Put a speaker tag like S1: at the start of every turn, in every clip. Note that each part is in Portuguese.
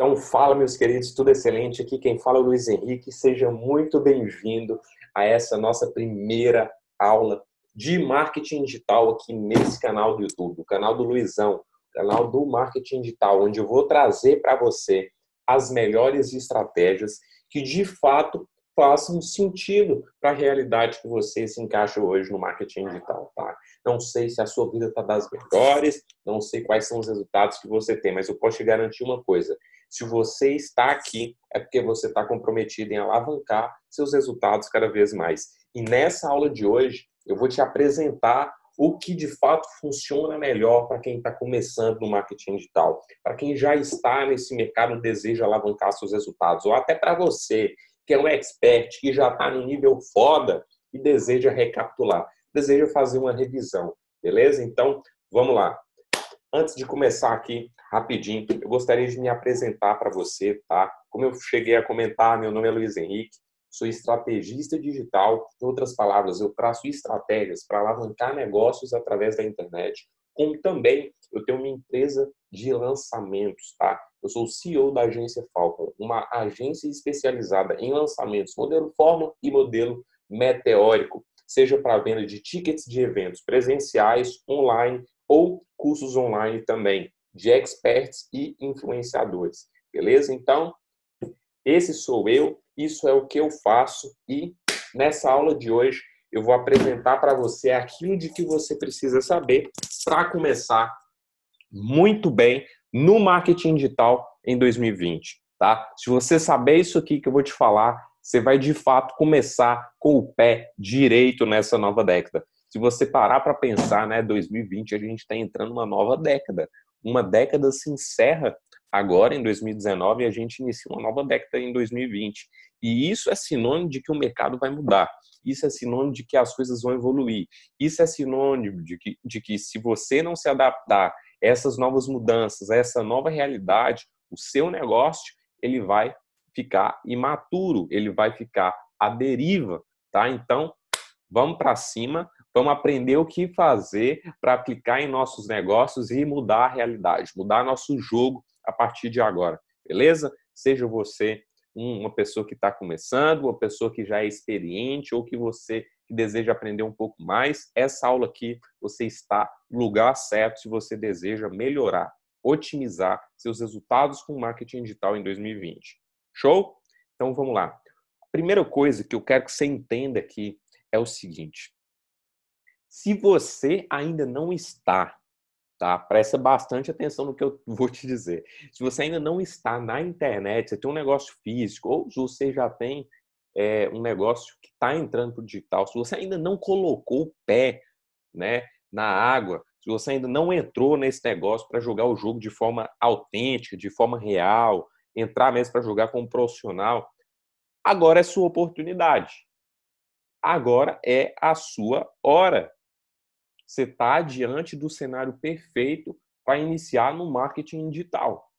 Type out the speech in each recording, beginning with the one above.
S1: Então, fala, meus queridos, tudo excelente. Aqui quem fala é o Luiz Henrique. Seja muito bem-vindo a essa nossa primeira aula de marketing digital aqui nesse canal do YouTube, o canal do Luizão, canal do marketing digital, onde eu vou trazer para você as melhores estratégias que de fato façam sentido para a realidade que você se encaixa hoje no marketing digital, tá? Não sei se a sua vida está das melhores, não sei quais são os resultados que você tem, mas eu posso te garantir uma coisa: se você está aqui, é porque você está comprometido em alavancar seus resultados cada vez mais. E nessa aula de hoje, eu vou te apresentar o que de fato funciona melhor para quem está começando no marketing digital, para quem já está nesse mercado e deseja alavancar seus resultados, ou até para você que é um expert, que já está no nível foda e deseja recapitular, deseja fazer uma revisão, beleza? Então, vamos lá. Antes de começar aqui, rapidinho, eu gostaria de me apresentar para você, tá? Como eu cheguei a comentar, meu nome é Luiz Henrique, sou estrategista digital. Em outras palavras, eu traço estratégias para alavancar negócios através da internet, como também eu tenho uma empresa de lançamentos, tá? Eu sou o CEO da agência Falcon, uma agência especializada em lançamentos modelo forma e modelo meteórico, seja para venda de tickets de eventos presenciais, online ou cursos online também, de experts e influenciadores. Beleza? Então, esse sou eu, isso é o que eu faço e nessa aula de hoje eu vou apresentar para você aquilo de que você precisa saber para começar muito bem no marketing digital em 2020, tá? Se você saber isso aqui que eu vou te falar, você vai de fato começar com o pé direito nessa nova década. Se você parar para pensar, né, 2020 a gente está entrando numa nova década. Uma década se encerra agora em 2019 e a gente inicia uma nova década em 2020. E isso é sinônimo de que o mercado vai mudar. Isso é sinônimo de que as coisas vão evoluir. Isso é sinônimo de que, de que se você não se adaptar essas novas mudanças, essa nova realidade, o seu negócio ele vai ficar imaturo, ele vai ficar à deriva, tá? Então, vamos para cima, vamos aprender o que fazer para aplicar em nossos negócios e mudar a realidade, mudar nosso jogo a partir de agora, beleza? Seja você uma pessoa que está começando, uma pessoa que já é experiente ou que você que deseja aprender um pouco mais, essa aula aqui você está no lugar certo se você deseja melhorar, otimizar seus resultados com marketing digital em 2020. Show? Então vamos lá. A primeira coisa que eu quero que você entenda aqui é o seguinte: se você ainda não está, tá? Presta bastante atenção no que eu vou te dizer. Se você ainda não está na internet, você tem um negócio físico, ou você já tem é, um negócio que está entrando para o digital, se você ainda não colocou o pé né, na água, se você ainda não entrou nesse negócio para jogar o jogo de forma autêntica, de forma real, entrar mesmo para jogar como profissional, agora é sua oportunidade. Agora é a sua hora. Você está diante do cenário perfeito para iniciar no marketing digital.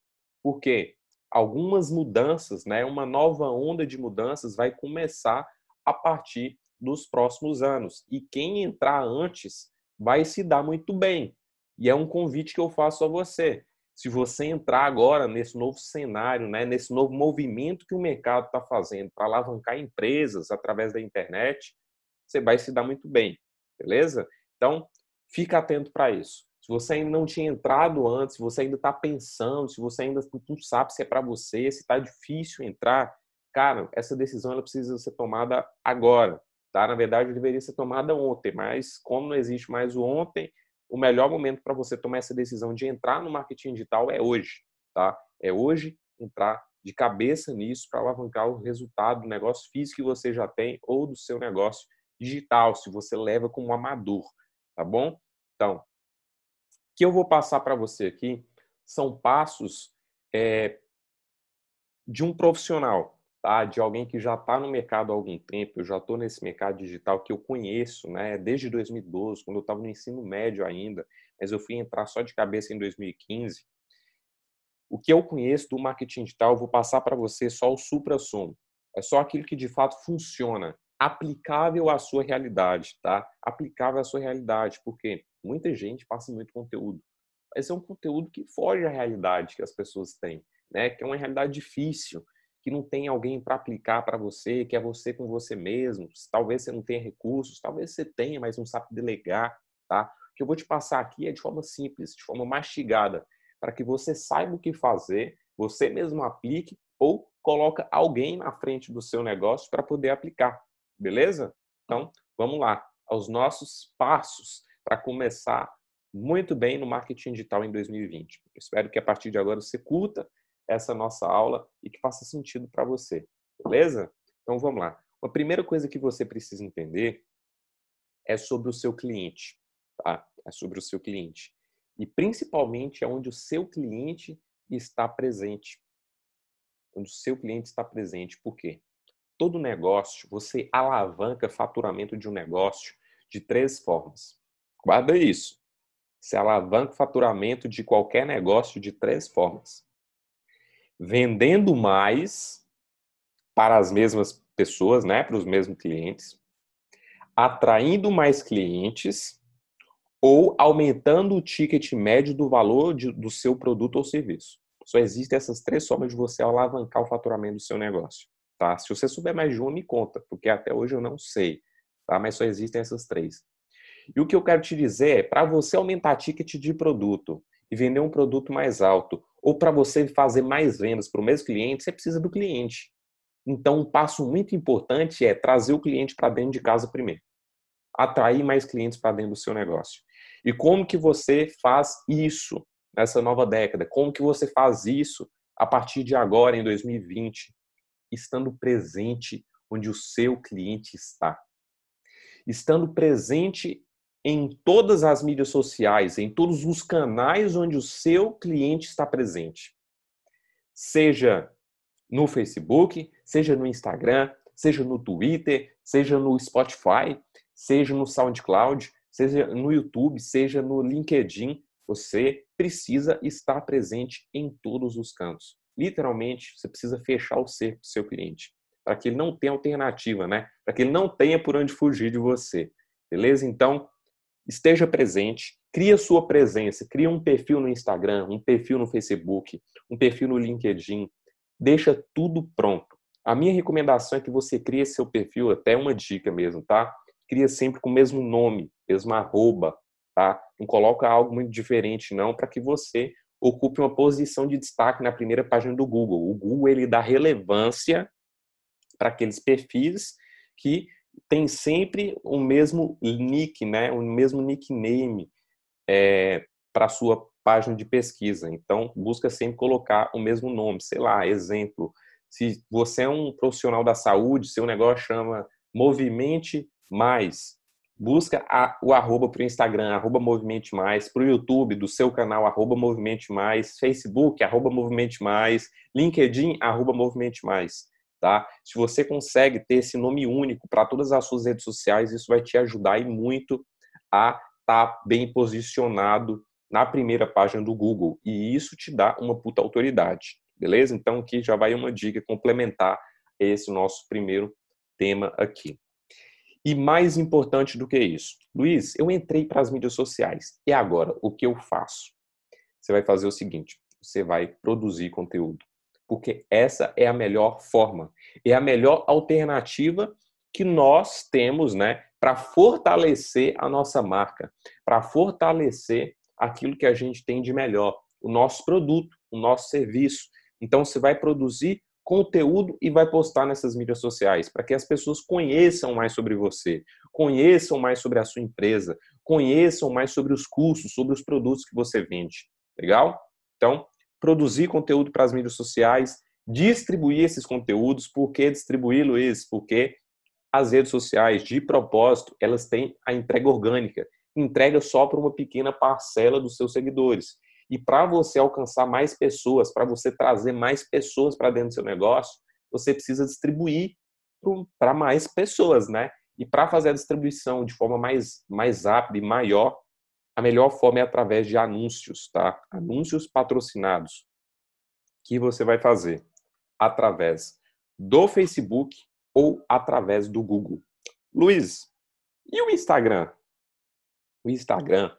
S1: Por quê? algumas mudanças, né, uma nova onda de mudanças vai começar a partir dos próximos anos. E quem entrar antes vai se dar muito bem. E é um convite que eu faço a você. Se você entrar agora nesse novo cenário, né, nesse novo movimento que o mercado está fazendo para alavancar empresas através da internet, você vai se dar muito bem, beleza? Então, fica atento para isso se você ainda não tinha entrado antes, se você ainda está pensando, se você ainda não sabe se é para você, se está difícil entrar, cara, essa decisão ela precisa ser tomada agora, tá? Na verdade, deveria ser tomada ontem, mas como não existe mais o ontem, o melhor momento para você tomar essa decisão de entrar no marketing digital é hoje, tá? É hoje entrar de cabeça nisso para alavancar o resultado do negócio físico que você já tem ou do seu negócio digital, se você leva como amador, tá bom? Então, que eu vou passar para você aqui são passos é, de um profissional, tá? de alguém que já está no mercado há algum tempo, eu já estou nesse mercado digital que eu conheço né? desde 2012, quando eu estava no ensino médio ainda, mas eu fui entrar só de cabeça em 2015. O que eu conheço do marketing digital, eu vou passar para você só o supra-sumo. É só aquilo que de fato funciona, aplicável à sua realidade, tá? Aplicável à sua realidade, porque muita gente passa muito conteúdo, mas é um conteúdo que foge à realidade que as pessoas têm. né? Que é uma realidade difícil, que não tem alguém para aplicar para você, que é você com você mesmo. Talvez você não tenha recursos, talvez você tenha, mas não sabe delegar, tá? O que eu vou te passar aqui é de forma simples, de forma mastigada, para que você saiba o que fazer, você mesmo aplique ou coloca alguém na frente do seu negócio para poder aplicar, beleza? Então, vamos lá, aos nossos passos para começar muito bem no marketing digital em 2020. Eu espero que a partir de agora você curta essa nossa aula e que faça sentido para você, beleza? Então vamos lá. A primeira coisa que você precisa entender é sobre o seu cliente, tá? É sobre o seu cliente. E principalmente é onde o seu cliente está presente. Onde o seu cliente está presente. Por quê? Todo negócio, você alavanca faturamento de um negócio de três formas. Guarda isso. Você alavanca o faturamento de qualquer negócio de três formas vendendo mais para as mesmas pessoas, né, para os mesmos clientes, atraindo mais clientes ou aumentando o ticket médio do valor de, do seu produto ou serviço. Só existem essas três formas de você alavancar o faturamento do seu negócio. Tá? Se você souber mais de uma, me conta, porque até hoje eu não sei. Tá? Mas só existem essas três. E o que eu quero te dizer é, para você aumentar ticket de produto e vender um produto mais alto, ou para você fazer mais vendas para o mesmo cliente, você precisa do cliente. Então, um passo muito importante é trazer o cliente para dentro de casa primeiro. Atrair mais clientes para dentro do seu negócio. E como que você faz isso nessa nova década? Como que você faz isso a partir de agora, em 2020? Estando presente onde o seu cliente está. Estando presente em todas as mídias sociais, em todos os canais onde o seu cliente está presente. Seja no Facebook, seja no Instagram, seja no Twitter, seja no Spotify, seja no SoundCloud, seja no YouTube, seja no LinkedIn, você precisa estar presente em todos os cantos. Literalmente, você precisa fechar o cerco do seu cliente, para que ele não tenha alternativa, né? Para que ele não tenha por onde fugir de você. Beleza? Então, esteja presente, cria sua presença, cria um perfil no Instagram, um perfil no Facebook, um perfil no LinkedIn, deixa tudo pronto. A minha recomendação é que você crie seu perfil, até uma dica mesmo, tá? Cria sempre com o mesmo nome, mesmo arroba, tá? Não coloca algo muito diferente não, para que você ocupe uma posição de destaque na primeira página do Google. O Google ele dá relevância para aqueles perfis que tem sempre o mesmo nick, né? O mesmo nickname é, para sua página de pesquisa. Então, busca sempre colocar o mesmo nome. Sei lá, exemplo, se você é um profissional da saúde, seu negócio chama Movimente Mais, busca a, o arroba para o Instagram, arroba Movimente Mais, para o YouTube do seu canal, arroba Movimente Mais, Facebook, arroba Movimente Mais, LinkedIn, arroba Movimente Mais tá? Se você consegue ter esse nome único para todas as suas redes sociais, isso vai te ajudar e muito a estar tá bem posicionado na primeira página do Google e isso te dá uma puta autoridade, beleza? Então aqui já vai uma dica complementar esse nosso primeiro tema aqui. E mais importante do que isso, Luiz, eu entrei para as mídias sociais e agora o que eu faço? Você vai fazer o seguinte: você vai produzir conteúdo porque essa é a melhor forma, é a melhor alternativa que nós temos, né, para fortalecer a nossa marca, para fortalecer aquilo que a gente tem de melhor, o nosso produto, o nosso serviço. Então você vai produzir conteúdo e vai postar nessas mídias sociais para que as pessoas conheçam mais sobre você, conheçam mais sobre a sua empresa, conheçam mais sobre os cursos, sobre os produtos que você vende. Legal? Então, produzir conteúdo para as mídias sociais, distribuir esses conteúdos. Por que distribuir, Luiz? Porque as redes sociais, de propósito, elas têm a entrega orgânica, entrega só para uma pequena parcela dos seus seguidores. E para você alcançar mais pessoas, para você trazer mais pessoas para dentro do seu negócio, você precisa distribuir para mais pessoas, né? E para fazer a distribuição de forma mais, mais rápida e maior, a melhor forma é através de anúncios, tá? Anúncios patrocinados. Que você vai fazer através do Facebook ou através do Google. Luiz, e o Instagram? O Instagram,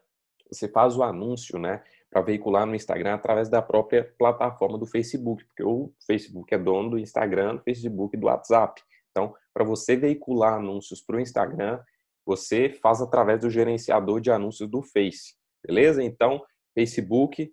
S1: você faz o anúncio, né? Para veicular no Instagram através da própria plataforma do Facebook, porque o Facebook é dono do Instagram, do Facebook e do WhatsApp. Então, para você veicular anúncios para o Instagram, você faz através do gerenciador de anúncios do Face, beleza? Então, Facebook,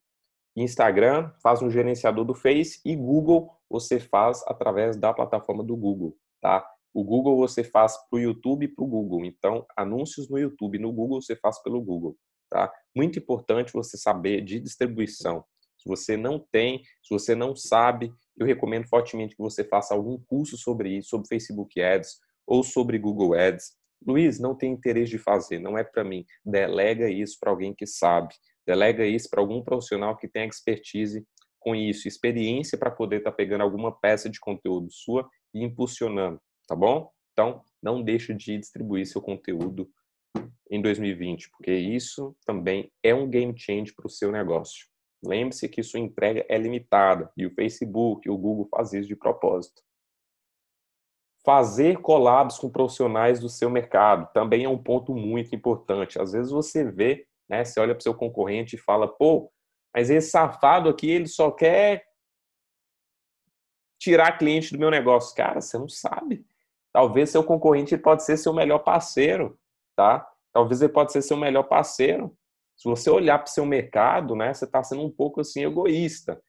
S1: Instagram faz um gerenciador do Face e Google você faz através da plataforma do Google, tá? O Google você faz para o YouTube e para o Google. Então, anúncios no YouTube, no Google você faz pelo Google, tá? Muito importante você saber de distribuição. Se você não tem, se você não sabe, eu recomendo fortemente que você faça algum curso sobre isso, sobre Facebook Ads ou sobre Google Ads. Luiz, não tem interesse de fazer, não é para mim. Delega isso para alguém que sabe. Delega isso para algum profissional que tem expertise com isso, experiência para poder estar tá pegando alguma peça de conteúdo sua e impulsionando, tá bom? Então, não deixe de distribuir seu conteúdo em 2020, porque isso também é um game change para o seu negócio. Lembre-se que sua entrega é limitada e o Facebook, o Google faz isso de propósito. Fazer collabs com profissionais do seu mercado também é um ponto muito importante. Às vezes você vê, né, você olha para o seu concorrente e fala, pô, mas esse safado aqui, ele só quer tirar cliente do meu negócio. Cara, você não sabe. Talvez seu concorrente pode ser seu melhor parceiro, tá? Talvez ele pode ser seu melhor parceiro. Se você olhar para o seu mercado, né, você está sendo um pouco assim egoísta.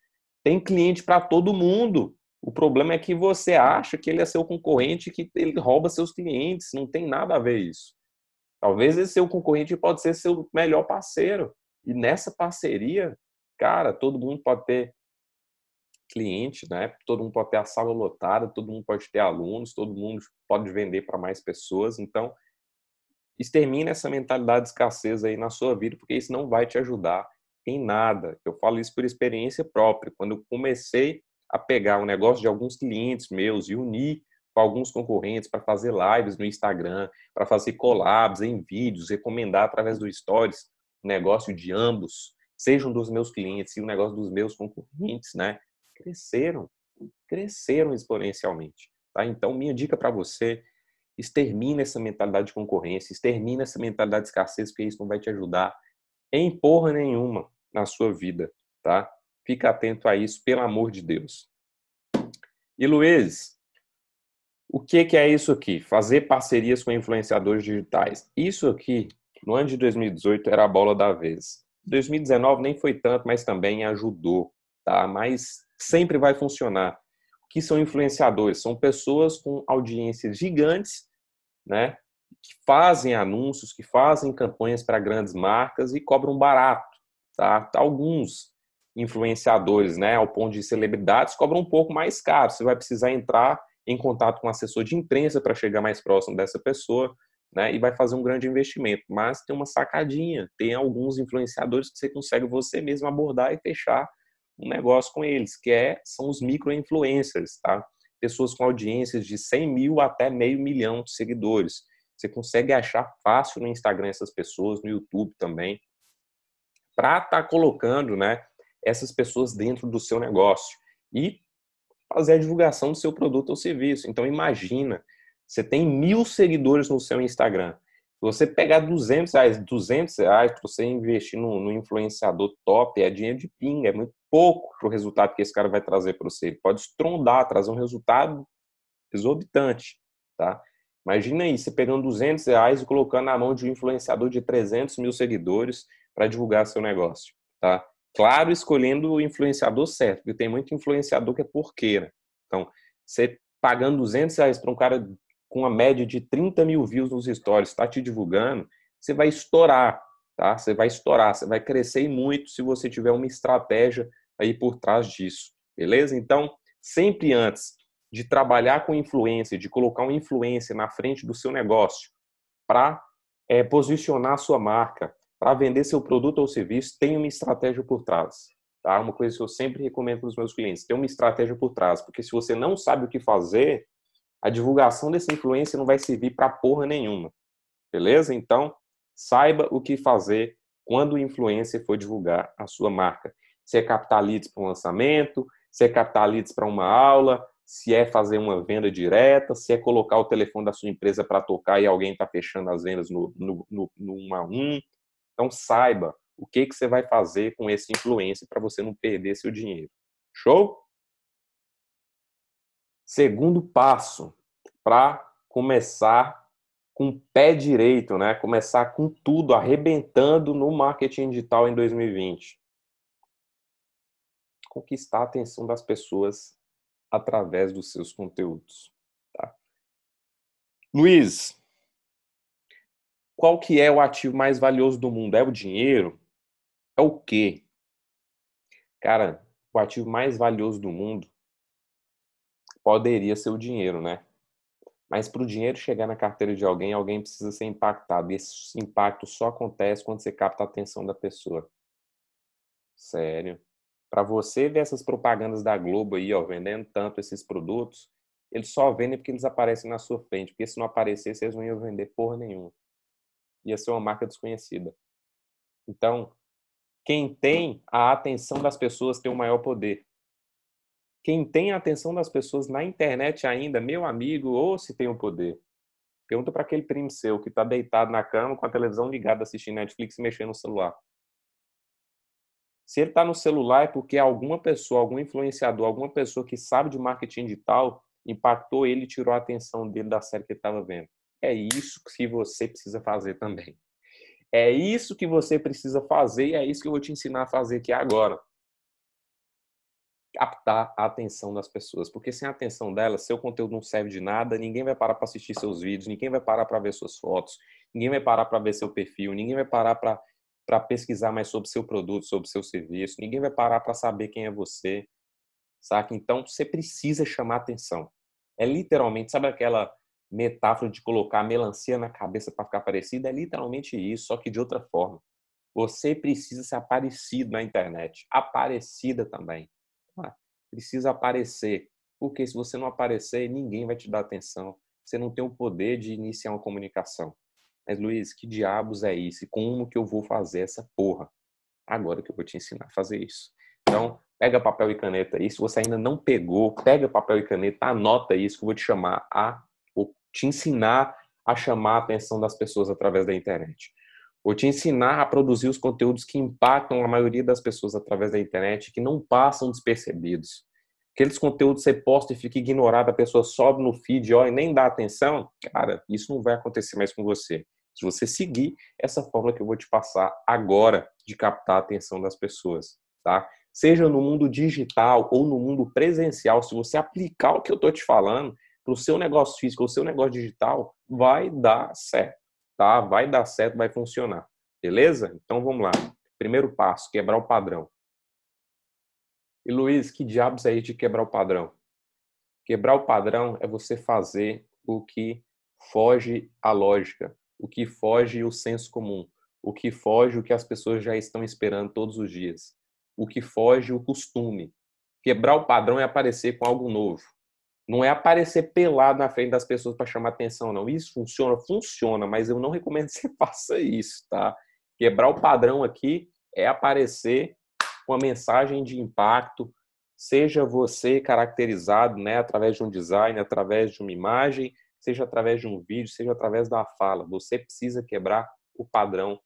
S1: Tem cliente para todo mundo. O problema é que você acha que ele é seu concorrente, que ele rouba seus clientes. Não tem nada a ver isso. Talvez esse seu concorrente pode ser seu melhor parceiro. E nessa parceria, cara, todo mundo pode ter cliente, né? Todo mundo pode ter a sala lotada, todo mundo pode ter alunos, todo mundo pode vender para mais pessoas. Então, extermine essa mentalidade de escassez aí na sua vida, porque isso não vai te ajudar em nada. Eu falo isso por experiência própria. Quando eu comecei a pegar o um negócio de alguns clientes meus e unir com alguns concorrentes para fazer lives no Instagram, para fazer collabs em vídeos, recomendar através do Stories o negócio de ambos, sejam dos meus clientes e o negócio dos meus concorrentes, né? Cresceram, cresceram exponencialmente. Tá? Então, minha dica para você extermina essa mentalidade de concorrência, extermina essa mentalidade de escassez, porque isso não vai te ajudar em porra nenhuma na sua vida, tá? Fica atento a isso, pelo amor de Deus. E Luiz, o que, que é isso aqui? Fazer parcerias com influenciadores digitais. Isso aqui, no ano de 2018, era a bola da vez. 2019 nem foi tanto, mas também ajudou, tá? Mas sempre vai funcionar. O que são influenciadores? São pessoas com audiências gigantes né? Que fazem anúncios, que fazem campanhas para grandes marcas e cobram barato, tá? Alguns influenciadores, né, ao ponto de celebridades, cobram um pouco mais caro. Você vai precisar entrar em contato com um assessor de imprensa para chegar mais próximo dessa pessoa, né, e vai fazer um grande investimento. Mas tem uma sacadinha, tem alguns influenciadores que você consegue você mesmo abordar e fechar um negócio com eles, que é, são os micro-influencers, tá? Pessoas com audiências de 100 mil até meio milhão de seguidores. Você consegue achar fácil no Instagram essas pessoas, no YouTube também, para estar tá colocando né, essas pessoas dentro do seu negócio e fazer a divulgação do seu produto ou serviço. Então, imagina, você tem mil seguidores no seu Instagram. Você pegar 200 reais, 200 reais para você investir no, no, influenciador top, é dinheiro de pinga, é muito pouco para o resultado que esse cara vai trazer para você. Ele pode estrondar, trazer um resultado exorbitante, tá? Imagina aí, você pegando 200 reais e colocando na mão de um influenciador de 300 mil seguidores para divulgar seu negócio, tá? Claro, escolhendo o influenciador certo, porque tem muito influenciador que é porqueira. Então, você pagando 200 reais para um cara com uma média de 30 mil views nos stories, está te divulgando, você vai estourar, tá? Você vai estourar, você vai crescer muito se você tiver uma estratégia aí por trás disso, beleza? Então, sempre antes de trabalhar com influência, de colocar uma influência na frente do seu negócio para é, posicionar a sua marca, para vender seu produto ou serviço, tem uma estratégia por trás. Tá? Uma coisa que eu sempre recomendo para os meus clientes, tem uma estratégia por trás, porque se você não sabe o que fazer, a divulgação dessa influência não vai servir para porra nenhuma. Beleza? Então, saiba o que fazer quando o influencer for divulgar a sua marca. Se é captar leads para um lançamento, se é captar leads para uma aula, se é fazer uma venda direta, se é colocar o telefone da sua empresa para tocar e alguém está fechando as vendas no, no, no, no 1 a 1. Então, saiba o que, que você vai fazer com esse influência para você não perder seu dinheiro. Show? Segundo passo para começar com o pé direito, né? Começar com tudo arrebentando no marketing digital em 2020. Conquistar a atenção das pessoas através dos seus conteúdos. Tá? Luiz, qual que é o ativo mais valioso do mundo? É o dinheiro? É o quê? Cara, o ativo mais valioso do mundo poderia ser o dinheiro, né? Mas para o dinheiro chegar na carteira de alguém, alguém precisa ser impactado. E esse impacto só acontece quando você capta a atenção da pessoa. Sério. Para você ver essas propagandas da Globo aí, ó, vendendo tanto esses produtos, eles só vendem porque eles aparecem na sua frente. Porque se não aparecesse, eles não iam vender porra nenhuma. Ia ser uma marca desconhecida. Então, quem tem a atenção das pessoas tem o maior poder. Quem tem a atenção das pessoas na internet ainda, meu amigo, ou se tem o poder. Pergunta para aquele primo seu que está deitado na cama com a televisão ligada assistindo Netflix e mexendo no celular. Se ele está no celular é porque alguma pessoa, algum influenciador, alguma pessoa que sabe de marketing digital impactou ele e tirou a atenção dele da série que ele estava vendo. É isso que você precisa fazer também. É isso que você precisa fazer e é isso que eu vou te ensinar a fazer aqui agora captar a atenção das pessoas, porque sem a atenção delas, seu conteúdo não serve de nada, ninguém vai parar para assistir seus vídeos, ninguém vai parar para ver suas fotos, ninguém vai parar para ver seu perfil, ninguém vai parar para para pesquisar mais sobre seu produto, sobre seu serviço, ninguém vai parar para saber quem é você, saca? Então, você precisa chamar atenção. É literalmente, sabe aquela metáfora de colocar melancia na cabeça para ficar parecida? É literalmente isso, só que de outra forma. Você precisa ser aparecido na internet, aparecida também precisa aparecer. Porque se você não aparecer, ninguém vai te dar atenção. Você não tem o poder de iniciar uma comunicação. Mas, Luiz, que diabos é isso? Como que eu vou fazer essa porra? Agora que eu vou te ensinar a fazer isso. Então, pega papel e caneta aí. Se você ainda não pegou, pega papel e caneta, anota isso que eu vou te chamar a, vou te ensinar a chamar a atenção das pessoas através da internet. Vou te ensinar a produzir os conteúdos que impactam a maioria das pessoas através da internet, que não passam despercebidos. Aqueles conteúdos que você posta e fica ignorado, a pessoa sobe no feed ó, e nem dá atenção, cara, isso não vai acontecer mais com você. Se você seguir essa fórmula que eu vou te passar agora de captar a atenção das pessoas, tá? Seja no mundo digital ou no mundo presencial, se você aplicar o que eu estou te falando para o seu negócio físico ou seu negócio digital, vai dar certo tá? Vai dar certo, vai funcionar. Beleza? Então vamos lá. Primeiro passo, quebrar o padrão. E Luiz, que diabos é isso de quebrar o padrão? Quebrar o padrão é você fazer o que foge à lógica, o que foge o senso comum, o que foge o que as pessoas já estão esperando todos os dias, o que foge o costume. Quebrar o padrão é aparecer com algo novo. Não é aparecer pelado na frente das pessoas para chamar atenção, não. Isso funciona, funciona, mas eu não recomendo que você faça isso, tá? Quebrar o padrão aqui é aparecer com uma mensagem de impacto, seja você caracterizado, né, através de um design, através de uma imagem, seja através de um vídeo, seja através da fala. Você precisa quebrar o padrão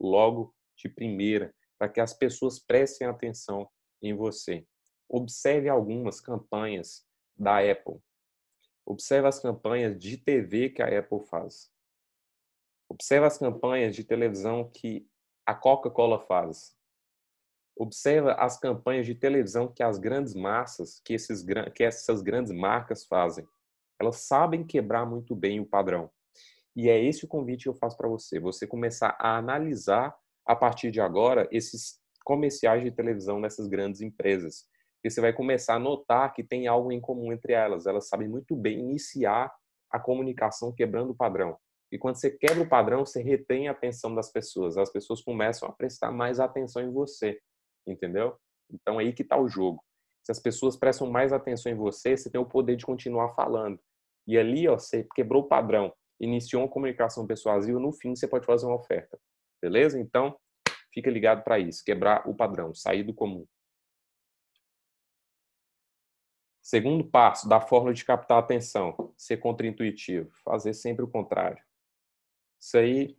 S1: logo de primeira, para que as pessoas prestem atenção em você. Observe algumas campanhas da Apple. Observe as campanhas de TV que a Apple faz. Observe as campanhas de televisão que a Coca-Cola faz. Observa as campanhas de televisão que as grandes massas, que, esses, que essas grandes marcas fazem. Elas sabem quebrar muito bem o padrão. E é esse o convite que eu faço para você. Você começar a analisar, a partir de agora, esses comerciais de televisão dessas grandes empresas porque você vai começar a notar que tem algo em comum entre elas. Elas sabem muito bem iniciar a comunicação quebrando o padrão. E quando você quebra o padrão, você retém a atenção das pessoas. As pessoas começam a prestar mais atenção em você, entendeu? Então é aí que está o jogo. Se as pessoas prestam mais atenção em você, você tem o poder de continuar falando. E ali, ó, você quebrou o padrão, iniciou uma comunicação persuasiva, no fim você pode fazer uma oferta. Beleza? Então, fica ligado para isso, quebrar o padrão, sair do comum. Segundo passo da fórmula de captar atenção, ser contraintuitivo, fazer sempre o contrário. Isso aí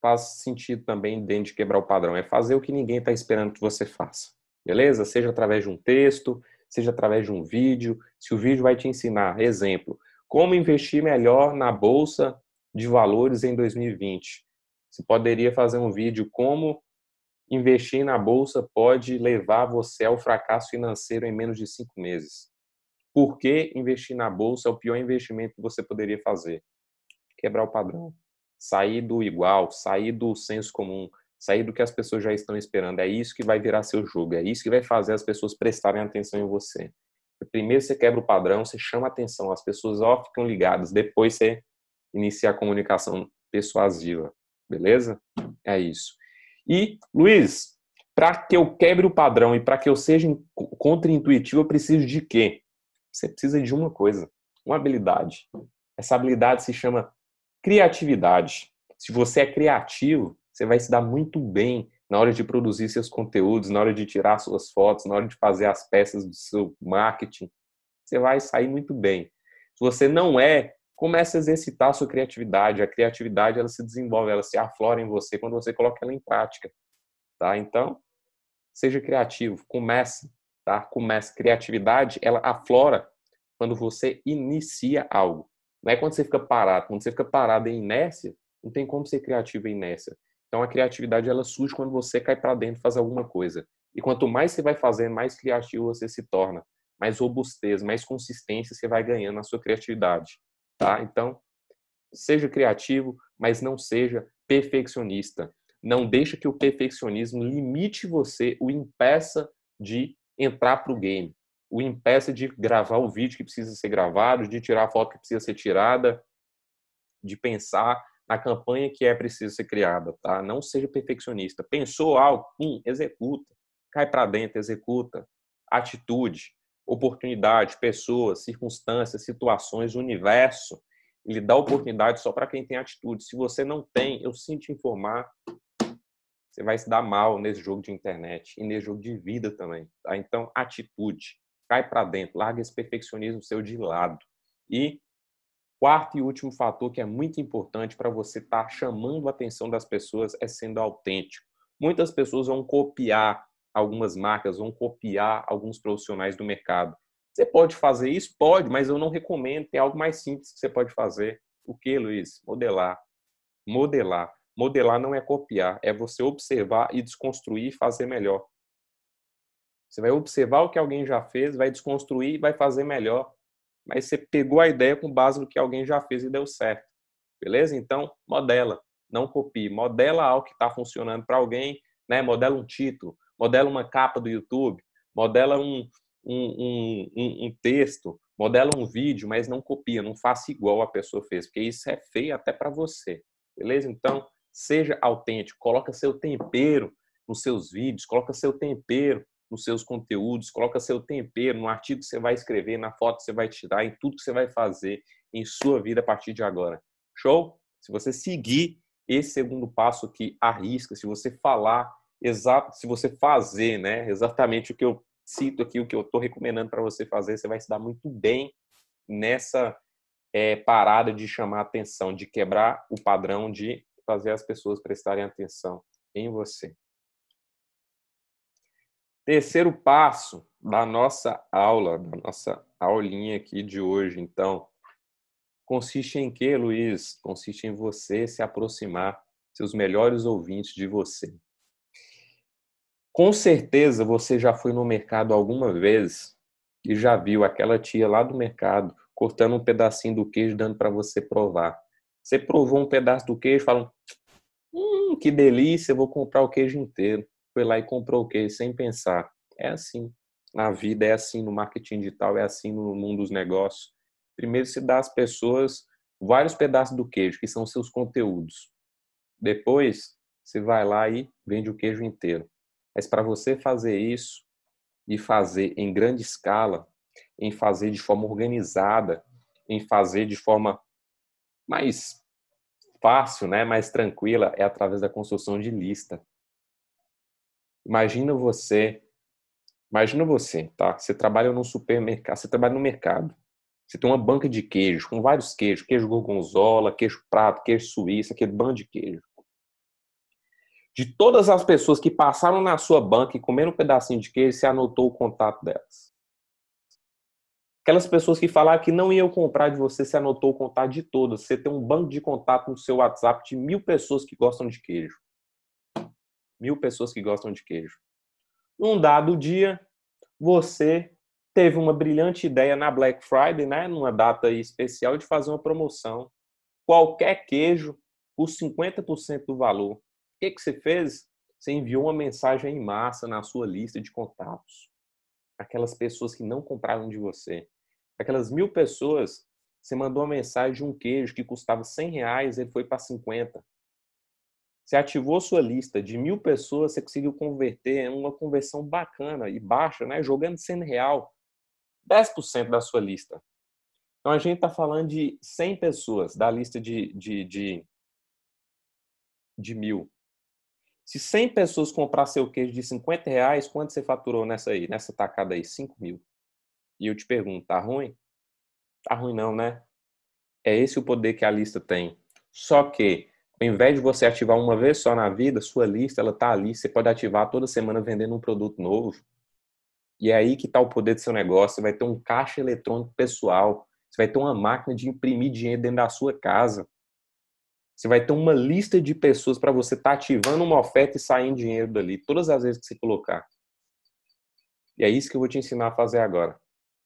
S1: faz sentido também dentro de quebrar o padrão. É fazer o que ninguém está esperando que você faça. Beleza? Seja através de um texto, seja através de um vídeo. Se o vídeo vai te ensinar, exemplo, como investir melhor na bolsa de valores em 2020. Você poderia fazer um vídeo como investir na bolsa pode levar você ao fracasso financeiro em menos de cinco meses. Por que investir na bolsa é o pior investimento que você poderia fazer? Quebrar o padrão. Sair do igual, sair do senso comum, sair do que as pessoas já estão esperando. É isso que vai virar seu jogo, é isso que vai fazer as pessoas prestarem atenção em você. Primeiro você quebra o padrão, você chama atenção, as pessoas ó, ficam ligadas, depois você inicia a comunicação persuasiva, beleza? É isso. E, Luiz, para que eu quebre o padrão e para que eu seja contra-intuitivo, eu preciso de quê? Você precisa de uma coisa, uma habilidade. Essa habilidade se chama criatividade. Se você é criativo, você vai se dar muito bem na hora de produzir seus conteúdos, na hora de tirar suas fotos, na hora de fazer as peças do seu marketing. Você vai sair muito bem. Se você não é, comece a exercitar a sua criatividade. A criatividade ela se desenvolve, ela se aflora em você quando você coloca ela em prática, tá? Então, seja criativo, comece, tá? Comece. Criatividade, ela aflora quando você inicia algo. Não é quando você fica parado. Quando você fica parado em inércia, não tem como ser criativo em inércia. Então a criatividade ela surge quando você cai para dentro e faz alguma coisa. E quanto mais você vai fazendo, mais criativo você se torna, mais robustez, mais consistência você vai ganhando na sua criatividade, tá? Então, seja criativo, mas não seja perfeccionista. Não deixa que o perfeccionismo limite você, o impeça de entrar para o game, o impeça de gravar o vídeo que precisa ser gravado, de tirar a foto que precisa ser tirada, de pensar a campanha que é preciso ser criada, tá? Não seja perfeccionista. Pensou algo, hum, executa. Cai para dentro, executa. Atitude, oportunidade, pessoas, circunstâncias, situações, universo. Ele dá oportunidade só para quem tem atitude. Se você não tem, eu sinto informar, você vai se dar mal nesse jogo de internet e nesse jogo de vida também, tá? Então, atitude. Cai para dentro, larga esse perfeccionismo seu de lado. E Quarto e último fator que é muito importante para você estar tá chamando a atenção das pessoas é sendo autêntico. Muitas pessoas vão copiar algumas marcas, vão copiar alguns profissionais do mercado. Você pode fazer isso? Pode, mas eu não recomendo. Tem algo mais simples que você pode fazer. O que, Luiz? Modelar. Modelar. Modelar não é copiar, é você observar e desconstruir e fazer melhor. Você vai observar o que alguém já fez, vai desconstruir e vai fazer melhor mas você pegou a ideia com base no que alguém já fez e deu certo. Beleza? Então, modela, não copie. Modela algo que está funcionando para alguém, né? modela um título, modela uma capa do YouTube, modela um, um, um, um texto, modela um vídeo, mas não copia, não faça igual a pessoa fez, porque isso é feio até para você. Beleza? Então, seja autêntico, coloca seu tempero nos seus vídeos, coloca seu tempero nos seus conteúdos, coloca seu tempero no artigo que você vai escrever, na foto que você vai tirar, em tudo que você vai fazer em sua vida a partir de agora. Show? Se você seguir esse segundo passo aqui, arrisca, se você falar exato, se você fazer, né, exatamente o que eu cito aqui, o que eu estou recomendando para você fazer, você vai se dar muito bem nessa é, parada de chamar atenção, de quebrar o padrão, de fazer as pessoas prestarem atenção em você. Terceiro passo da nossa aula, da nossa aulinha aqui de hoje, então, consiste em que, Luiz? Consiste em você se aproximar seus melhores ouvintes de você. Com certeza você já foi no mercado alguma vez e já viu aquela tia lá do mercado cortando um pedacinho do queijo dando para você provar. Você provou um pedaço do queijo, fala: "Hum, que delícia, vou comprar o queijo inteiro" foi lá e comprou o queijo sem pensar. É assim. Na vida é assim, no marketing digital é assim, no mundo dos negócios. Primeiro se dá às pessoas vários pedaços do queijo, que são seus conteúdos. Depois, você vai lá e vende o queijo inteiro. Mas para você fazer isso e fazer em grande escala, em fazer de forma organizada, em fazer de forma mais fácil, né, mais tranquila, é através da construção de lista. Imagina você, imagina você, tá? Você trabalha num supermercado, você trabalha no mercado. Você tem uma banca de queijo, com vários queijos, queijo gorgonzola, queijo prato, queijo suíço, aquele bando de queijo. De todas as pessoas que passaram na sua banca e comeram um pedacinho de queijo, você anotou o contato delas. Aquelas pessoas que falaram que não iam comprar de você, você anotou o contato de todas. Você tem um banco de contato no seu WhatsApp de mil pessoas que gostam de queijo. Mil pessoas que gostam de queijo. Num dado dia, você teve uma brilhante ideia na Black Friday, né, numa data especial, de fazer uma promoção. Qualquer queijo por 50% do valor. O que, que você fez? Você enviou uma mensagem em massa na sua lista de contatos. Aquelas pessoas que não compraram de você. Aquelas mil pessoas, você mandou uma mensagem de um queijo que custava 100 reais, ele foi para 50. Você ativou sua lista de mil pessoas, você conseguiu converter em uma conversão bacana e baixa, né? jogando 100 real, 10% da sua lista. Então a gente está falando de 100 pessoas da lista de, de, de, de mil. Se 100 pessoas comprar seu queijo de 50 reais, quanto você faturou nessa aí, nessa tacada aí? 5 mil. E eu te pergunto, tá ruim? Tá ruim não, né? É esse o poder que a lista tem. Só que, ao invés de você ativar uma vez só na vida, sua lista ela tá ali, você pode ativar toda semana vendendo um produto novo. E é aí que está o poder do seu negócio. Você vai ter um caixa eletrônico pessoal. Você vai ter uma máquina de imprimir dinheiro dentro da sua casa. Você vai ter uma lista de pessoas para você estar tá ativando uma oferta e saindo dinheiro dali, todas as vezes que você colocar. E é isso que eu vou te ensinar a fazer agora.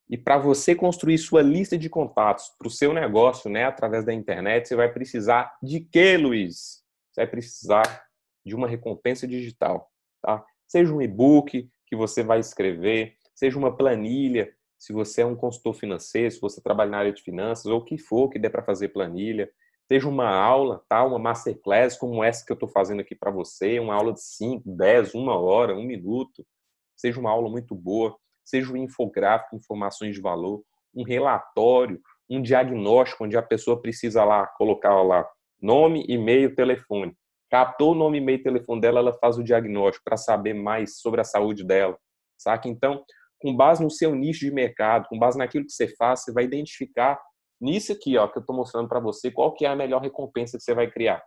S1: E para você construir sua lista de contatos para o seu negócio, né, através da internet, você vai precisar de quê, Luiz? Você vai precisar de uma recompensa digital, tá? Seja um e-book que você vai escrever, seja uma planilha, se você é um consultor financeiro, se você trabalha na área de finanças, ou o que for que dê para fazer planilha, seja uma aula, tá? Uma masterclass como essa que eu estou fazendo aqui para você, uma aula de 5, 10, uma hora, um minuto, seja uma aula muito boa seja um infográfico, informações de valor, um relatório, um diagnóstico, onde a pessoa precisa lá colocar lá nome, e-mail, telefone. Captou o nome, e-mail, telefone dela, ela faz o diagnóstico para saber mais sobre a saúde dela, saca? Então, com base no seu nicho de mercado, com base naquilo que você faz, você vai identificar nisso aqui, ó, que eu estou mostrando para você, qual que é a melhor recompensa que você vai criar,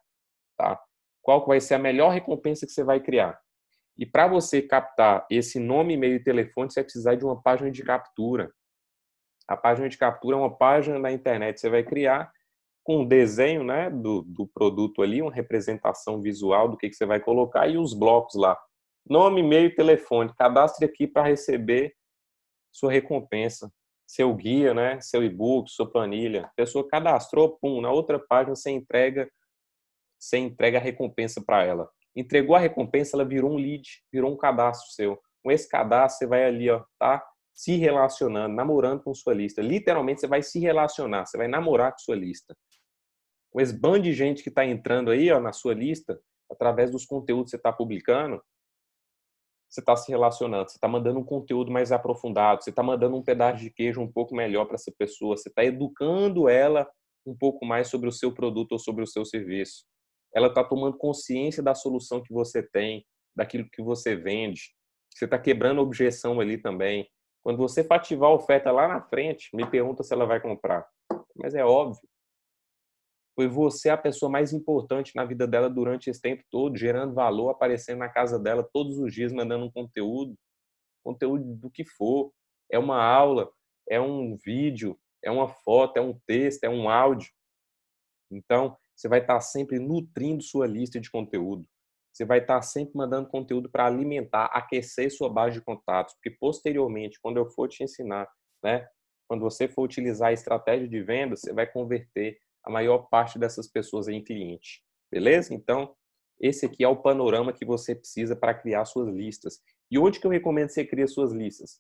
S1: tá? Qual que vai ser a melhor recompensa que você vai criar? E para você captar esse nome, e-mail e telefone, você vai precisar de uma página de captura. A página de captura é uma página na internet que você vai criar com um desenho né, do, do produto ali, uma representação visual do que, que você vai colocar e os blocos lá. Nome, e-mail telefone. Cadastre aqui para receber sua recompensa. Seu guia, né, seu e-book, sua planilha. A pessoa cadastrou, pum, na outra página você entrega, você entrega a recompensa para ela entregou a recompensa, ela virou um lead, virou um cadastro seu. Com esse cadastro, você vai ali, ó, tá? Se relacionando, namorando com sua lista. Literalmente, você vai se relacionar, você vai namorar com sua lista. Com esse bando de gente que está entrando aí, ó, na sua lista, através dos conteúdos que você está publicando, você está se relacionando, você está mandando um conteúdo mais aprofundado, você está mandando um pedaço de queijo um pouco melhor para essa pessoa, você está educando ela um pouco mais sobre o seu produto ou sobre o seu serviço ela está tomando consciência da solução que você tem, daquilo que você vende. Você está quebrando objeção ali também. Quando você for ativar a oferta lá na frente, me pergunta se ela vai comprar. Mas é óbvio. Foi você a pessoa mais importante na vida dela durante esse tempo todo, gerando valor, aparecendo na casa dela todos os dias, mandando um conteúdo. Conteúdo do que for. É uma aula, é um vídeo, é uma foto, é um texto, é um áudio. Então, você vai estar sempre nutrindo sua lista de conteúdo. Você vai estar sempre mandando conteúdo para alimentar, aquecer sua base de contatos, porque posteriormente, quando eu for te ensinar, né, quando você for utilizar a estratégia de venda, você vai converter a maior parte dessas pessoas em cliente. Beleza? Então, esse aqui é o panorama que você precisa para criar suas listas. E onde que eu recomendo você crie suas listas?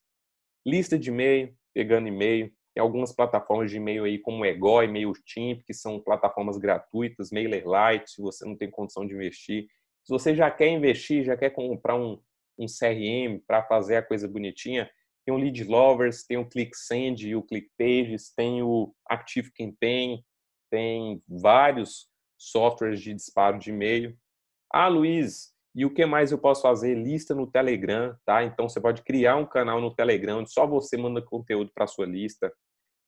S1: Lista de e-mail, pegando e-mail, tem algumas plataformas de e-mail aí, como Ego MailChimp, que são plataformas gratuitas, MailerLite, se você não tem condição de investir. Se você já quer investir, já quer comprar um, um CRM para fazer a coisa bonitinha, tem o Lead Lovers, tem o ClickSend o ClickPages, tem o Active Campaign, tem vários softwares de disparo de e-mail. Ah, Luiz, e o que mais eu posso fazer? Lista no Telegram, tá? Então você pode criar um canal no Telegram, onde só você manda conteúdo para sua lista.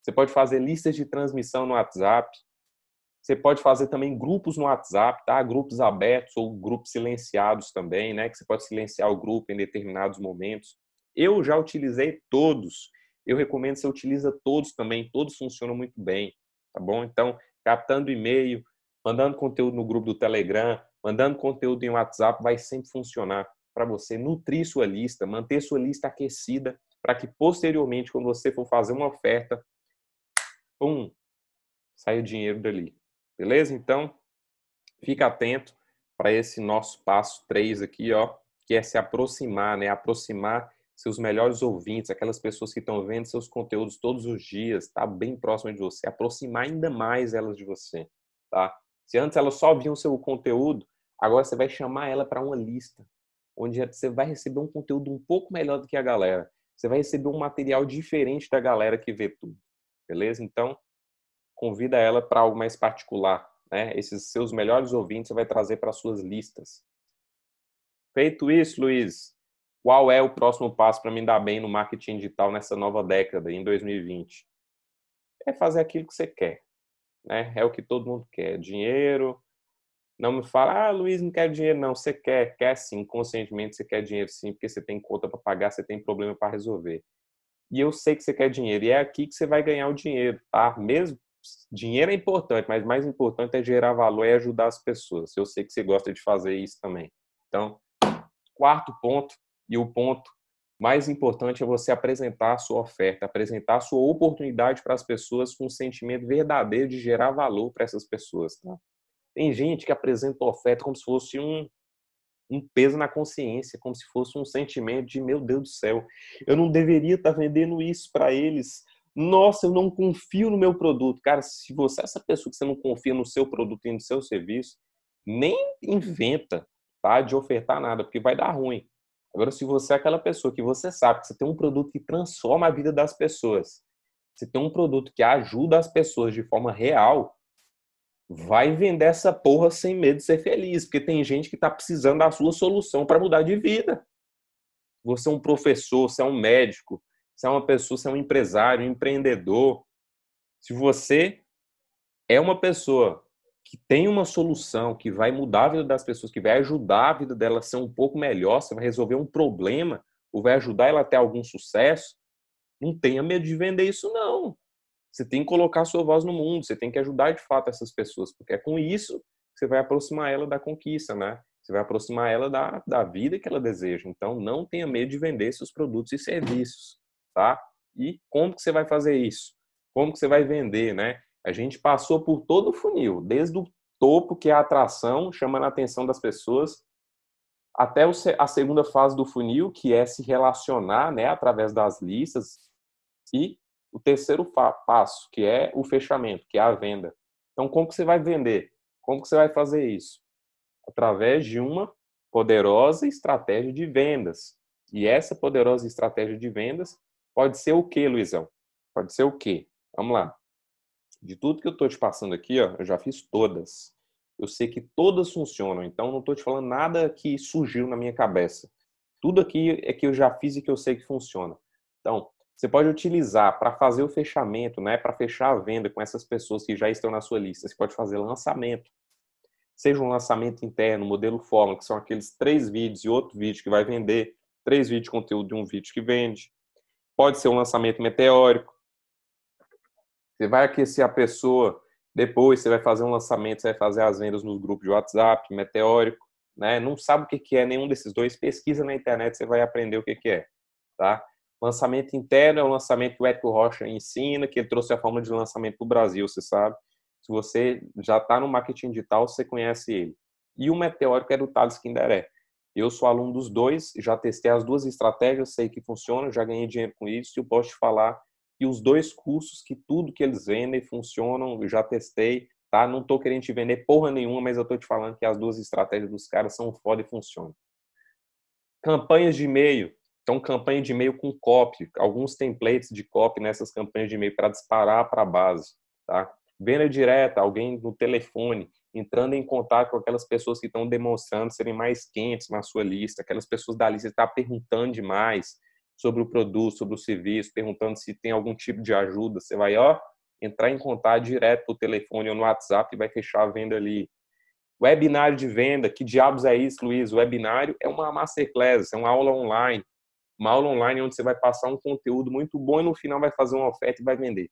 S1: Você pode fazer listas de transmissão no WhatsApp. Você pode fazer também grupos no WhatsApp, tá? Grupos abertos ou grupos silenciados também, né? Que você pode silenciar o grupo em determinados momentos. Eu já utilizei todos. Eu recomendo que você utiliza todos também. Todos funcionam muito bem, tá bom? Então, captando e-mail, mandando conteúdo no grupo do Telegram, mandando conteúdo em WhatsApp, vai sempre funcionar para você nutrir sua lista, manter sua lista aquecida, para que posteriormente, quando você for fazer uma oferta, pum, saia o dinheiro dali. Beleza? Então, fica atento para esse nosso passo 3 aqui, ó, que é se aproximar, né? Aproximar seus melhores ouvintes, aquelas pessoas que estão vendo seus conteúdos todos os dias, tá bem próximo de você, aproximar ainda mais elas de você, tá? Se antes elas só viam seu conteúdo, agora você vai chamar ela para uma lista, onde você vai receber um conteúdo um pouco melhor do que a galera. Você vai receber um material diferente da galera que vê tudo. Beleza? Então, convida ela para algo mais particular. Né? Esses seus melhores ouvintes você vai trazer para suas listas. Feito isso, Luiz, qual é o próximo passo para me dar bem no marketing digital nessa nova década, em 2020? É fazer aquilo que você quer. Né? É o que todo mundo quer. Dinheiro. Não me fala, ah, Luiz, não quer dinheiro. Não, você quer, quer sim. Conscientemente você quer dinheiro sim, porque você tem conta para pagar, você tem problema para resolver. E eu sei que você quer dinheiro. E é aqui que você vai ganhar o dinheiro, tá? Mesmo dinheiro é importante, mas mais importante é gerar valor e ajudar as pessoas. Eu sei que você gosta de fazer isso também. Então, quarto ponto, e o ponto mais importante é você apresentar a sua oferta, apresentar a sua oportunidade para as pessoas com um sentimento verdadeiro de gerar valor para essas pessoas. Tá? Tem gente que apresenta oferta como se fosse um, um peso na consciência, como se fosse um sentimento de meu Deus do céu, eu não deveria estar vendendo isso para eles nossa, eu não confio no meu produto. Cara, se você é essa pessoa que você não confia no seu produto e no seu serviço, nem inventa, tá? De ofertar nada, porque vai dar ruim. Agora, se você é aquela pessoa que você sabe que você tem um produto que transforma a vida das pessoas, você tem um produto que ajuda as pessoas de forma real, vai vender essa porra sem medo de ser feliz, porque tem gente que está precisando da sua solução para mudar de vida. Você é um professor, você é um médico, se é uma pessoa, se é um empresário, um empreendedor, se você é uma pessoa que tem uma solução que vai mudar a vida das pessoas, que vai ajudar a vida delas a ser um pouco melhor, você vai resolver um problema, ou vai ajudar ela a ter algum sucesso, não tenha medo de vender isso, não. Você tem que colocar a sua voz no mundo, você tem que ajudar de fato essas pessoas, porque é com isso que você vai aproximar ela da conquista, né? Você vai aproximar ela da, da vida que ela deseja. Então, não tenha medo de vender seus produtos e serviços tá? E como que você vai fazer isso? Como que você vai vender, né? A gente passou por todo o funil, desde o topo, que é a atração, chamando a atenção das pessoas, até a segunda fase do funil, que é se relacionar, né, através das listas, e o terceiro passo, que é o fechamento, que é a venda. Então, como que você vai vender? Como que você vai fazer isso? Através de uma poderosa estratégia de vendas. E essa poderosa estratégia de vendas Pode ser o quê, Luizão? Pode ser o quê? Vamos lá. De tudo que eu estou te passando aqui, ó, eu já fiz todas. Eu sei que todas funcionam, então não estou te falando nada que surgiu na minha cabeça. Tudo aqui é que eu já fiz e que eu sei que funciona. Então, você pode utilizar para fazer o fechamento, né, para fechar a venda com essas pessoas que já estão na sua lista. Você pode fazer lançamento. Seja um lançamento interno, modelo fórmula, que são aqueles três vídeos e outro vídeo que vai vender, três vídeos de conteúdo de um vídeo que vende. Pode ser um lançamento meteórico. Você vai aquecer a pessoa, depois você vai fazer um lançamento, você vai fazer as vendas nos grupos de WhatsApp, meteórico, né? Não sabe o que é nenhum desses dois, pesquisa na internet, você vai aprender o que é, tá? Lançamento interno é o lançamento que o Érico Rocha ensina, que ele trouxe a forma de lançamento para o Brasil, você sabe. Se você já está no marketing digital, você conhece ele. E o meteórico é do Thales Kinderé. Eu sou aluno dos dois, já testei as duas estratégias, sei que funciona, já ganhei dinheiro com isso e eu posso te falar que os dois cursos, que tudo que eles vendem funcionam, já testei, tá? Não tô querendo te vender porra nenhuma, mas eu tô te falando que as duas estratégias dos caras são foda e funcionam. Campanhas de e-mail. Então, campanha de e-mail com copy, alguns templates de copy nessas campanhas de e-mail para disparar para a base, tá? Venda direta, alguém no telefone entrando em contato com aquelas pessoas que estão demonstrando serem mais quentes na sua lista, aquelas pessoas da lista que estão tá perguntando demais sobre o produto, sobre o serviço, perguntando se tem algum tipo de ajuda. Você vai, ó, entrar em contato direto por telefone ou no WhatsApp e vai fechar a venda ali. Webinário de venda, que diabos é isso, Luiz? O webinário é uma masterclass, é uma aula online. Uma aula online onde você vai passar um conteúdo muito bom e no final vai fazer uma oferta e vai vender.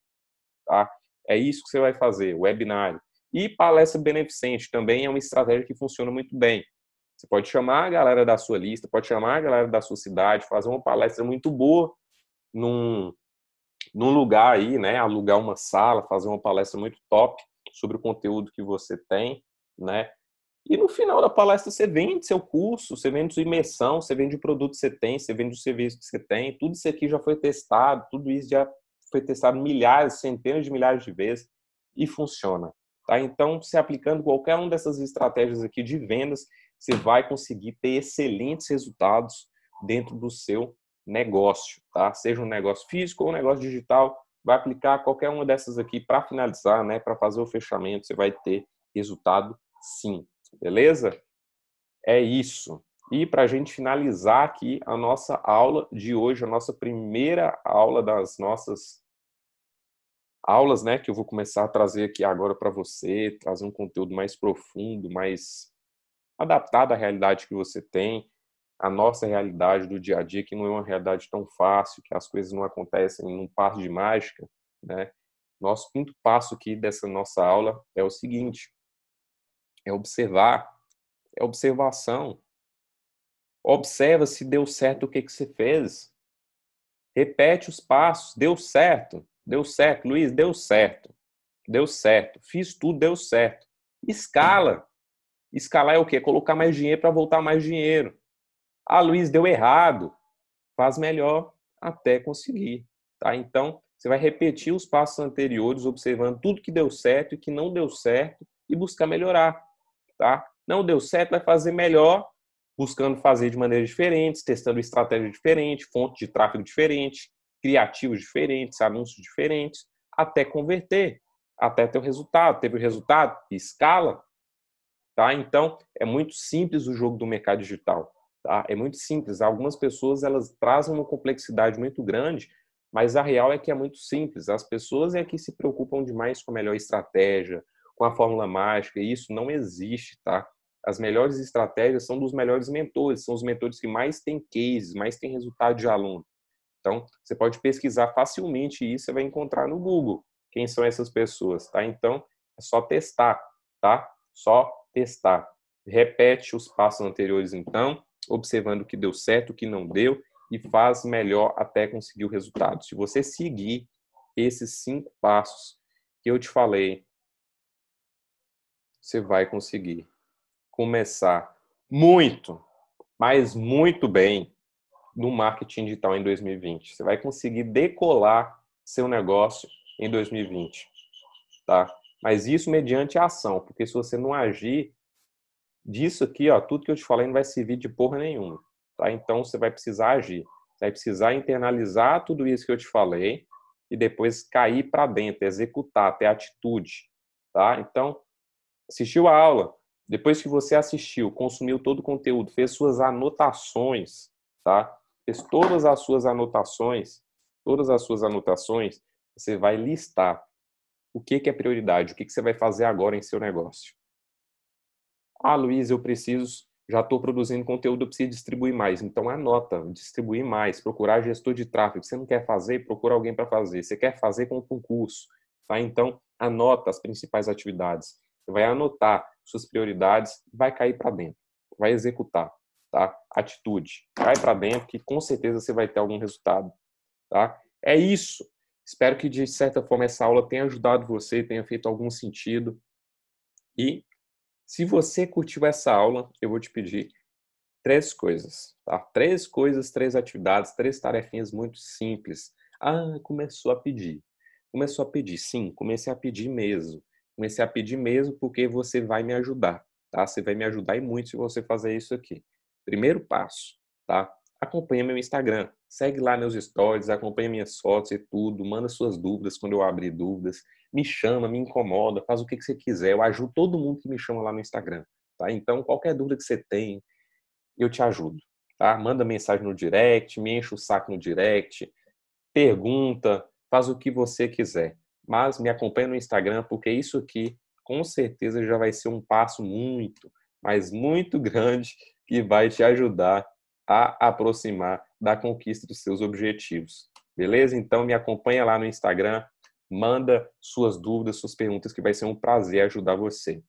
S1: Tá? É isso que você vai fazer, webinário. E palestra beneficente também é uma estratégia que funciona muito bem. Você pode chamar a galera da sua lista, pode chamar a galera da sua cidade, fazer uma palestra muito boa num, num lugar aí, né? Alugar uma sala, fazer uma palestra muito top sobre o conteúdo que você tem, né? E no final da palestra você vende seu curso, você vende sua imersão, você vende o produto que você tem, você vende o serviço que você tem. Tudo isso aqui já foi testado, tudo isso já foi testado milhares, centenas de milhares de vezes e funciona. Tá? Então, se aplicando qualquer uma dessas estratégias aqui de vendas, você vai conseguir ter excelentes resultados dentro do seu negócio, tá? Seja um negócio físico ou um negócio digital, vai aplicar qualquer uma dessas aqui para finalizar, né? Para fazer o fechamento, você vai ter resultado sim, beleza? É isso. E para a gente finalizar aqui a nossa aula de hoje, a nossa primeira aula das nossas aulas, né, que eu vou começar a trazer aqui agora para você, trazer um conteúdo mais profundo, mais adaptado à realidade que você tem, a nossa realidade do dia a dia, que não é uma realidade tão fácil, que as coisas não acontecem num passo de mágica, né? Nosso quinto passo aqui dessa nossa aula é o seguinte: é observar, é observação. Observa se deu certo o que, que você fez. Repete os passos. Deu certo. Deu certo. Luiz, deu certo. Deu certo. Fiz tudo, deu certo. Escala. Escalar é o quê? Colocar mais dinheiro para voltar mais dinheiro. Ah, Luiz, deu errado. Faz melhor até conseguir. Tá? Então, você vai repetir os passos anteriores, observando tudo que deu certo e que não deu certo e buscar melhorar. Tá? Não deu certo, vai fazer melhor, buscando fazer de maneiras diferentes, testando estratégia diferente, fonte de tráfego diferente, criativos diferentes, anúncios diferentes, até converter, até ter o resultado. Teve o resultado? Escala. Tá? Então, é muito simples o jogo do mercado digital. Tá? É muito simples. Algumas pessoas elas trazem uma complexidade muito grande, mas a real é que é muito simples. As pessoas é que se preocupam demais com a melhor estratégia, com a fórmula mágica, isso não existe, tá? As melhores estratégias são dos melhores mentores, são os mentores que mais têm cases, mais têm resultado de aluno. Então, você pode pesquisar facilmente isso, você vai encontrar no Google quem são essas pessoas, tá? Então, é só testar, tá? Só testar. Repete os passos anteriores, então, observando o que deu certo, o que não deu, e faz melhor até conseguir o resultado. Se você seguir esses cinco passos que eu te falei, você vai conseguir começar muito, mas muito bem no marketing digital em 2020. Você vai conseguir decolar seu negócio em 2020, tá? Mas isso mediante ação, porque se você não agir, disso aqui, ó, tudo que eu te falei não vai servir de porra nenhuma, tá? Então você vai precisar agir, você vai precisar internalizar tudo isso que eu te falei e depois cair para dentro, executar, ter atitude, tá? Então, assistiu a aula, depois que você assistiu, consumiu todo o conteúdo, fez suas anotações, tá? Fez todas as suas anotações, todas as suas anotações, você vai listar o que, que é prioridade, o que, que você vai fazer agora em seu negócio. Ah, Luiz, eu preciso, já estou produzindo conteúdo, eu preciso distribuir mais. Então anota, distribuir mais, procurar gestor de tráfego. Você não quer fazer, procura alguém para fazer. Você quer fazer com um concurso, tá? Então anota as principais atividades. Vai anotar suas prioridades, vai cair para dentro, vai executar, tá? Atitude, cai para dentro que com certeza você vai ter algum resultado, tá? É isso. Espero que de certa forma essa aula tenha ajudado você, tenha feito algum sentido. E se você curtiu essa aula, eu vou te pedir três coisas, tá? Três coisas, três atividades, três tarefinhas muito simples. Ah, começou a pedir. Começou a pedir, sim, comecei a pedir mesmo. Comecei a pedir mesmo porque você vai me ajudar, tá? Você vai me ajudar e muito se você fazer isso aqui. Primeiro passo, tá? Acompanha meu Instagram, segue lá meus stories, acompanha minhas fotos e tudo, manda suas dúvidas quando eu abrir dúvidas, me chama, me incomoda, faz o que, que você quiser, eu ajudo todo mundo que me chama lá no Instagram, tá? Então, qualquer dúvida que você tem, eu te ajudo, tá? Manda mensagem no direct, me enche o saco no direct, pergunta, faz o que você quiser mas me acompanha no Instagram, porque isso aqui com certeza já vai ser um passo muito, mas muito grande que vai te ajudar a aproximar da conquista dos seus objetivos. Beleza? Então me acompanha lá no Instagram, manda suas dúvidas, suas perguntas, que vai ser um prazer ajudar você.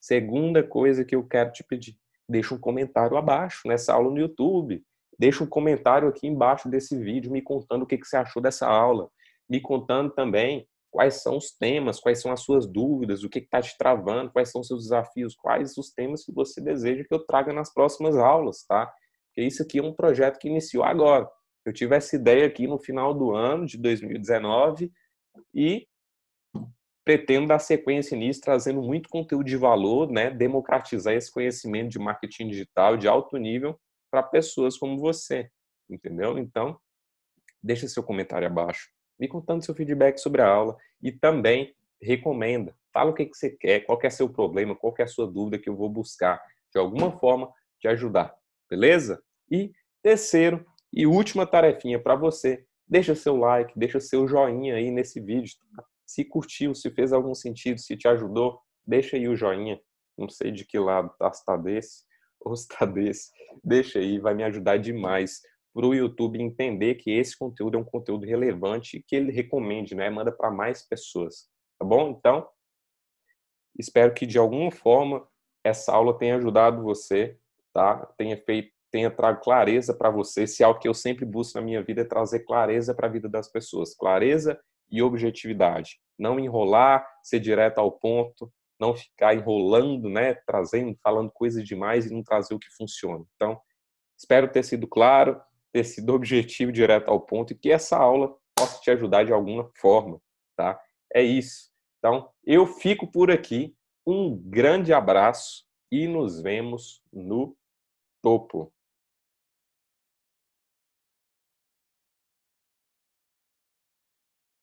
S1: Segunda coisa que eu quero te pedir, deixa um comentário abaixo nessa aula no YouTube. Deixa um comentário aqui embaixo desse vídeo me contando o que você achou dessa aula. Me contando também quais são os temas, quais são as suas dúvidas, o que está te travando, quais são os seus desafios, quais os temas que você deseja que eu traga nas próximas aulas, tá? Porque isso aqui é um projeto que iniciou agora. Eu tive essa ideia aqui no final do ano de 2019 e pretendo dar sequência nisso, trazendo muito conteúdo de valor, né? democratizar esse conhecimento de marketing digital de alto nível para pessoas como você, entendeu? Então, deixa seu comentário abaixo, me contando seu feedback sobre a aula e também recomenda, fala o que, que você quer, qual que é seu problema, qual que é a sua dúvida que eu vou buscar de alguma forma te ajudar, beleza? E terceiro e última tarefinha para você, deixa seu like, deixa seu joinha aí nesse vídeo, tá? Se curtiu, se fez algum sentido, se te ajudou, deixa aí o joinha. Não sei de que lado tá, se tá desse ou se tá desse. Deixa aí, vai me ajudar demais para o YouTube entender que esse conteúdo é um conteúdo relevante e que ele recomende, né? Manda para mais pessoas, tá bom? Então, espero que de alguma forma essa aula tenha ajudado você, tá? Tenha feito, tenha trago clareza para você. Se é algo que eu sempre busco na minha vida é trazer clareza para a vida das pessoas, clareza e objetividade. Não enrolar, ser direto ao ponto, não ficar enrolando, né, trazendo, falando coisas demais e não trazer o que funciona. Então, espero ter sido claro, ter sido objetivo, direto ao ponto e que essa aula possa te ajudar de alguma forma, tá? É isso. Então, eu fico por aqui. Um grande abraço e nos vemos no topo.